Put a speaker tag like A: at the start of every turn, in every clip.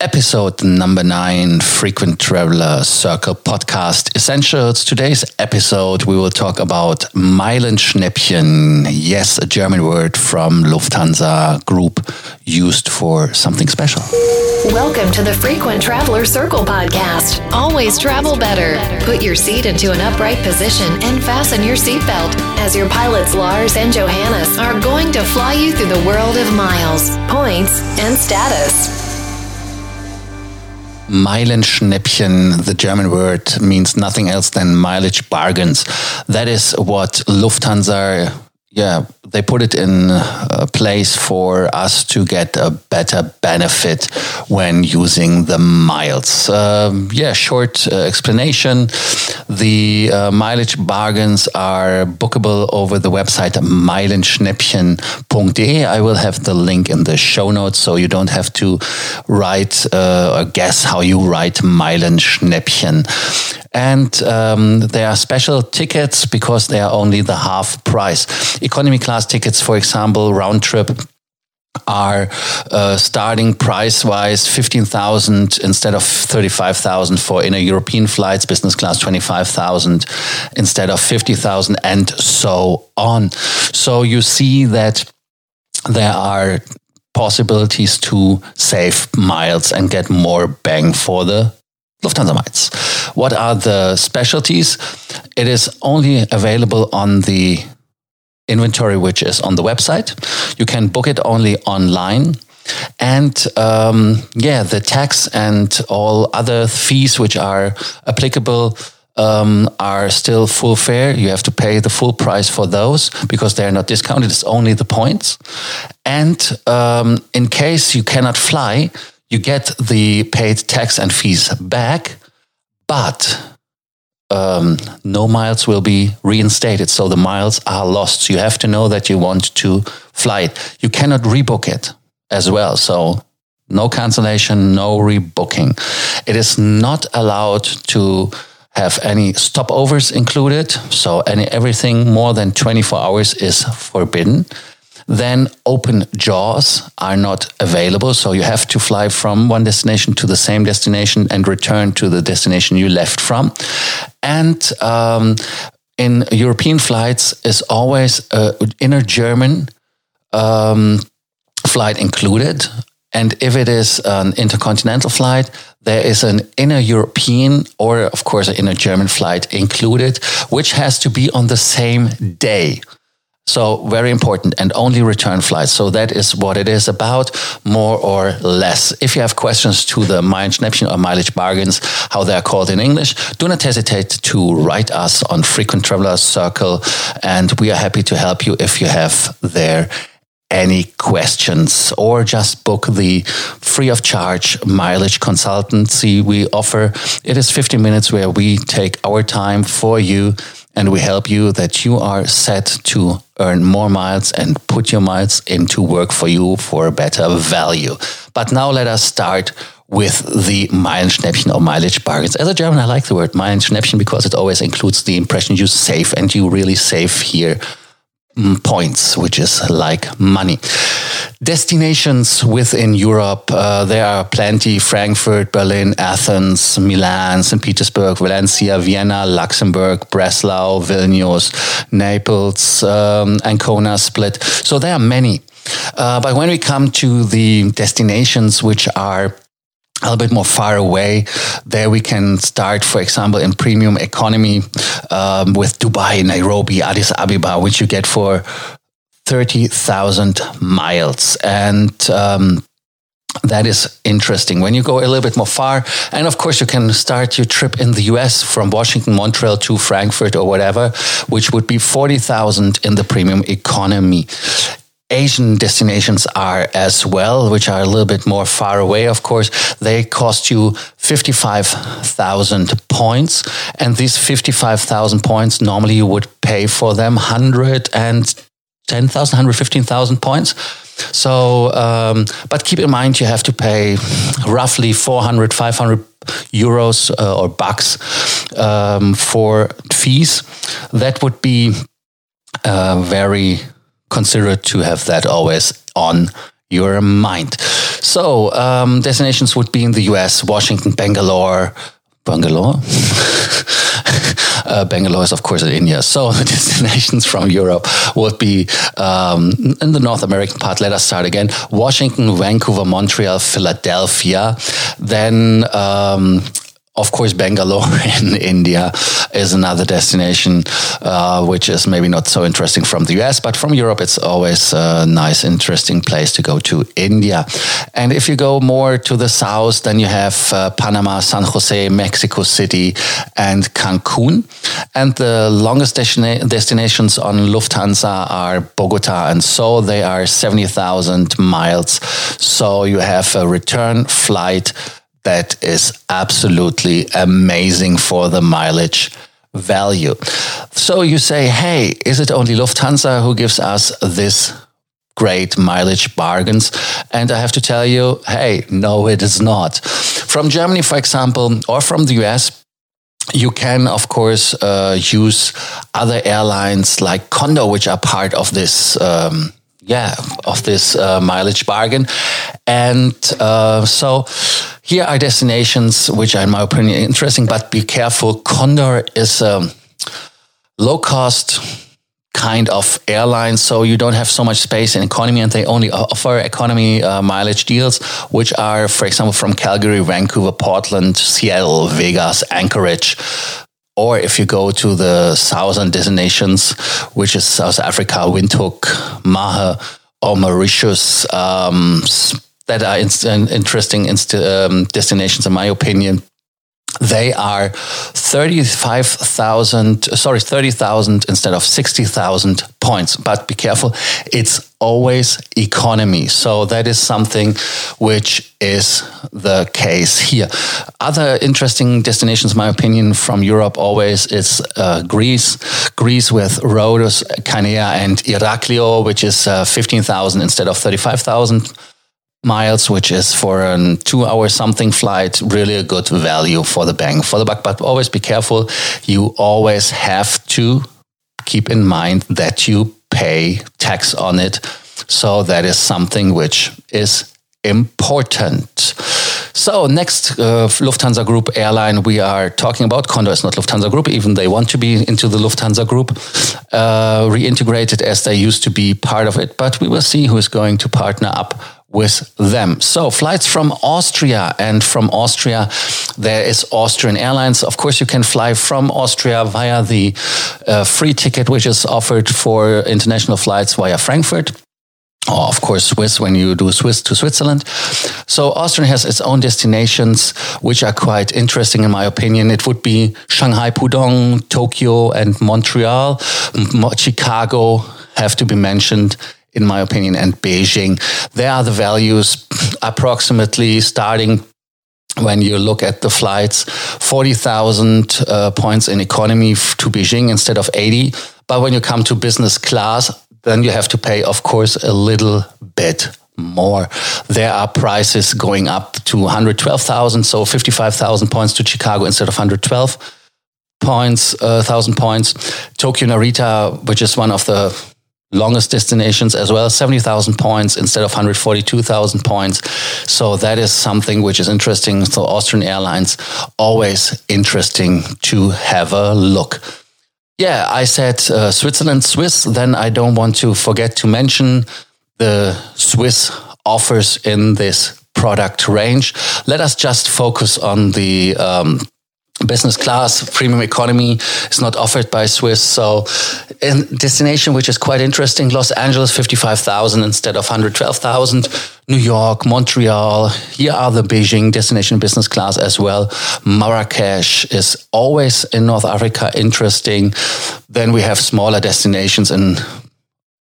A: Episode number nine, Frequent Traveler Circle Podcast Essentials. Today's episode, we will talk about Meilenschnäppchen. Yes, a German word from Lufthansa Group used for something special.
B: Welcome to the Frequent Traveler Circle Podcast. Always travel better. Put your seat into an upright position and fasten your seatbelt as your pilots Lars and Johannes are going to fly you through the world of miles, points, and status.
A: Meilenschnäppchen, the German word, means nothing else than mileage bargains. That is what Lufthansa yeah, they put it in a place for us to get a better benefit when using the miles. Um, yeah, short uh, explanation. The uh, mileage bargains are bookable over the website meilenschnäppchen.de. I will have the link in the show notes so you don't have to write uh, or guess how you write Meilenschnäppchen. And um, there are special tickets because they are only the half price. Economy class tickets, for example, round trip are uh, starting price wise 15,000 instead of 35,000 for inner European flights, business class 25,000 instead of 50,000 and so on. So you see that there are possibilities to save miles and get more bang for the Lufthansa Miles. What are the specialties? It is only available on the inventory which is on the website. You can book it only online. And um, yeah, the tax and all other fees which are applicable um, are still full fare. You have to pay the full price for those because they're not discounted. It's only the points. And um, in case you cannot fly, you get the paid tax and fees back, but um, no miles will be reinstated. So the miles are lost. So you have to know that you want to fly it. You cannot rebook it as well. So no cancellation, no rebooking. It is not allowed to have any stopovers included. So any everything more than 24 hours is forbidden. Then open jaws are not available. So you have to fly from one destination to the same destination and return to the destination you left from. And um, in European flights is always a inner German um, flight included. And if it is an intercontinental flight, there is an inner European or, of course, an inner German flight included, which has to be on the same day. So very important and only return flights. So that is what it is about, more or less. If you have questions to the or mileage bargains, how they are called in English, do not hesitate to write us on Frequent Traveler Circle. And we are happy to help you if you have there any questions or just book the free of charge mileage consultancy we offer. It is 15 minutes where we take our time for you and we help you that you are set to earn more miles and put your miles into work for you for a better value. But now let us start with the Meilenschnäppchen or mileage bargains. As a German, I like the word Meilenschnäppchen because it always includes the impression you save and you really save here points, which is like money. Destinations within Europe, uh, there are plenty Frankfurt, Berlin, Athens, Milan, St. Petersburg, Valencia, Vienna, Luxembourg, Breslau, Vilnius, Naples, um, Ancona, Split. So there are many. Uh, but when we come to the destinations which are a little bit more far away. There we can start, for example, in premium economy um, with Dubai, Nairobi, Addis Ababa, which you get for 30,000 miles. And um, that is interesting. When you go a little bit more far, and of course, you can start your trip in the US from Washington, Montreal to Frankfurt or whatever, which would be 40,000 in the premium economy. Asian destinations are as well, which are a little bit more far away, of course. They cost you 55,000 points. And these 55,000 points, normally you would pay for them 100 and 10,000, 115,000 points. So, um, but keep in mind you have to pay roughly 400, 500 euros uh, or bucks um, for fees. That would be uh, very considerate to have that always on your mind. So, um, destinations would be in the US, Washington, Bangalore, Bangalore. uh, Bangalore is, of course, in India. So the destinations from Europe would be um, in the North American part. Let us start again: Washington, Vancouver, Montreal, Philadelphia. Then um, of course, Bangalore in India is another destination, uh, which is maybe not so interesting from the US, but from Europe, it's always a nice, interesting place to go to India. And if you go more to the south, then you have uh, Panama, San Jose, Mexico City, and Cancun. And the longest destina- destinations on Lufthansa are Bogota and so they are 70,000 miles. So you have a return flight that is absolutely amazing for the mileage value. So you say, hey, is it only Lufthansa who gives us this great mileage bargains? And I have to tell you, hey, no, it is not. From Germany, for example, or from the US, you can, of course, uh, use other airlines like Condor, which are part of this. Um, yeah, of this uh, mileage bargain. And uh, so here are destinations which are, in my opinion, interesting, but be careful. Condor is a low cost kind of airline, so you don't have so much space in economy, and they only offer economy uh, mileage deals, which are, for example, from Calgary, Vancouver, Portland, Seattle, Vegas, Anchorage, or if you go to the southern destinations, which is South Africa, Windhoek, Mahé, or Mauritius, um, that are in, interesting um, destinations, in my opinion they are 35,000, sorry, 30,000 instead of 60,000 points. But be careful, it's always economy. So that is something which is the case here. Other interesting destinations, my opinion, from Europe always is uh, Greece. Greece with Rhodes, Chania, and Iraklio, which is uh, 15,000 instead of 35,000 miles, which is for a two hour something flight, really a good value for the bang for the buck. But always be careful. You always have to keep in mind that you pay tax on it. So that is something which is important. So next uh, Lufthansa Group airline we are talking about Condor is not Lufthansa Group, even they want to be into the Lufthansa Group, uh, reintegrated as they used to be part of it. But we will see who is going to partner up with them. So flights from Austria and from Austria, there is Austrian Airlines. Of course, you can fly from Austria via the uh, free ticket, which is offered for international flights via Frankfurt. Or of course, Swiss when you do Swiss to Switzerland. So Austria has its own destinations, which are quite interesting in my opinion. It would be Shanghai, Pudong, Tokyo, and Montreal. Chicago have to be mentioned in my opinion, and Beijing. There are the values approximately starting when you look at the flights 40,000 uh, points in economy to Beijing instead of 80. But when you come to business class, then you have to pay, of course, a little bit more. There are prices going up to 112,000, so 55,000 points to Chicago instead of 112 points, uh, thousand points. Tokyo Narita, which is one of the longest destinations as well 70,000 points instead of 142,000 points. So that is something which is interesting so Austrian Airlines. Always interesting to have a look. Yeah I said uh, Switzerland Swiss. Then I don't want to forget to mention the Swiss offers in this product range. Let us just focus on the um, business class premium economy is not offered by swiss. So in destination which is quite interesting los angeles 55000 instead of 112000 new york montreal here are the beijing destination business class as well. Marrakesh is always in north africa interesting. Then we have smaller destinations in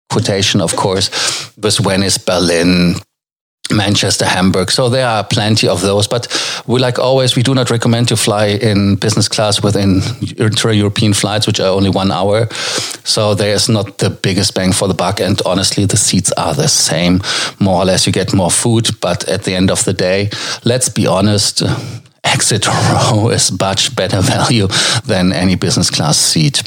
A: quotation of course with venice berlin Manchester, Hamburg. So there are plenty of those. But we, like always, we do not recommend to fly in business class within intra-European flights, which are only one hour. So there is not the biggest bang for the buck. And honestly, the seats are the same. More or less, you get more food. But at the end of the day, let's be honest. Exit row is much better value than any business class seat,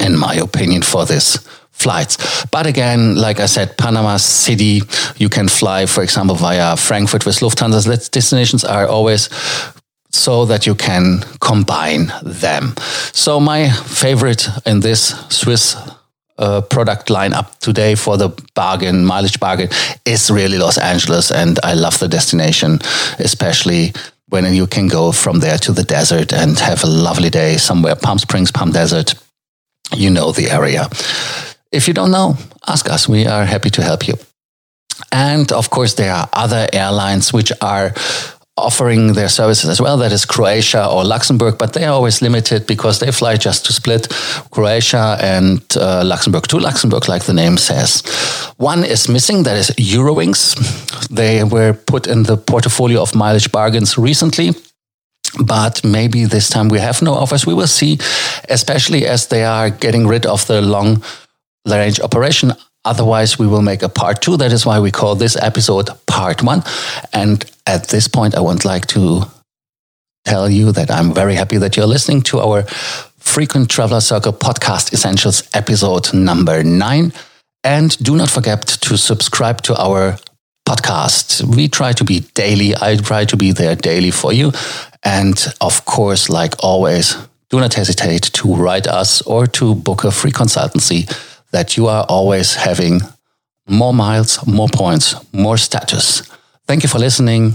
A: in my opinion, for this flights. But again, like I said, Panama City, you can fly, for example, via Frankfurt with Lufthansa. Destinations are always so that you can combine them. So my favorite in this Swiss uh, product lineup today for the bargain mileage bargain is really Los Angeles, and I love the destination, especially when you can go from there to the desert and have a lovely day somewhere, Palm Springs, Palm Desert. You know the area. If you don't know, ask us. We are happy to help you. And of course, there are other airlines which are offering their services as well. That is Croatia or Luxembourg, but they are always limited because they fly just to split Croatia and uh, Luxembourg to Luxembourg, like the name says. One is missing, that is Eurowings. They were put in the portfolio of mileage bargains recently. But maybe this time we have no offers. We will see, especially as they are getting rid of the long range operation Otherwise, we will make a part two. That is why we call this episode part one. And at this point, I would like to tell you that I'm very happy that you're listening to our Frequent Traveler Circle podcast essentials episode number nine. And do not forget to subscribe to our podcast. We try to be daily. I try to be there daily for you. And of course, like always, do not hesitate to write us or to book a free consultancy that you are always having more miles, more points, more status. Thank you for listening.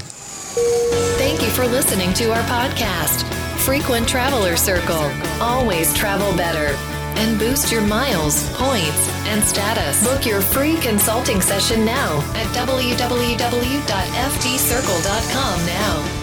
B: Thank you for listening to our podcast, Frequent Traveler Circle. Always travel better and boost your miles, points, and status. Book your free consulting session now at www.ftcircle.com now.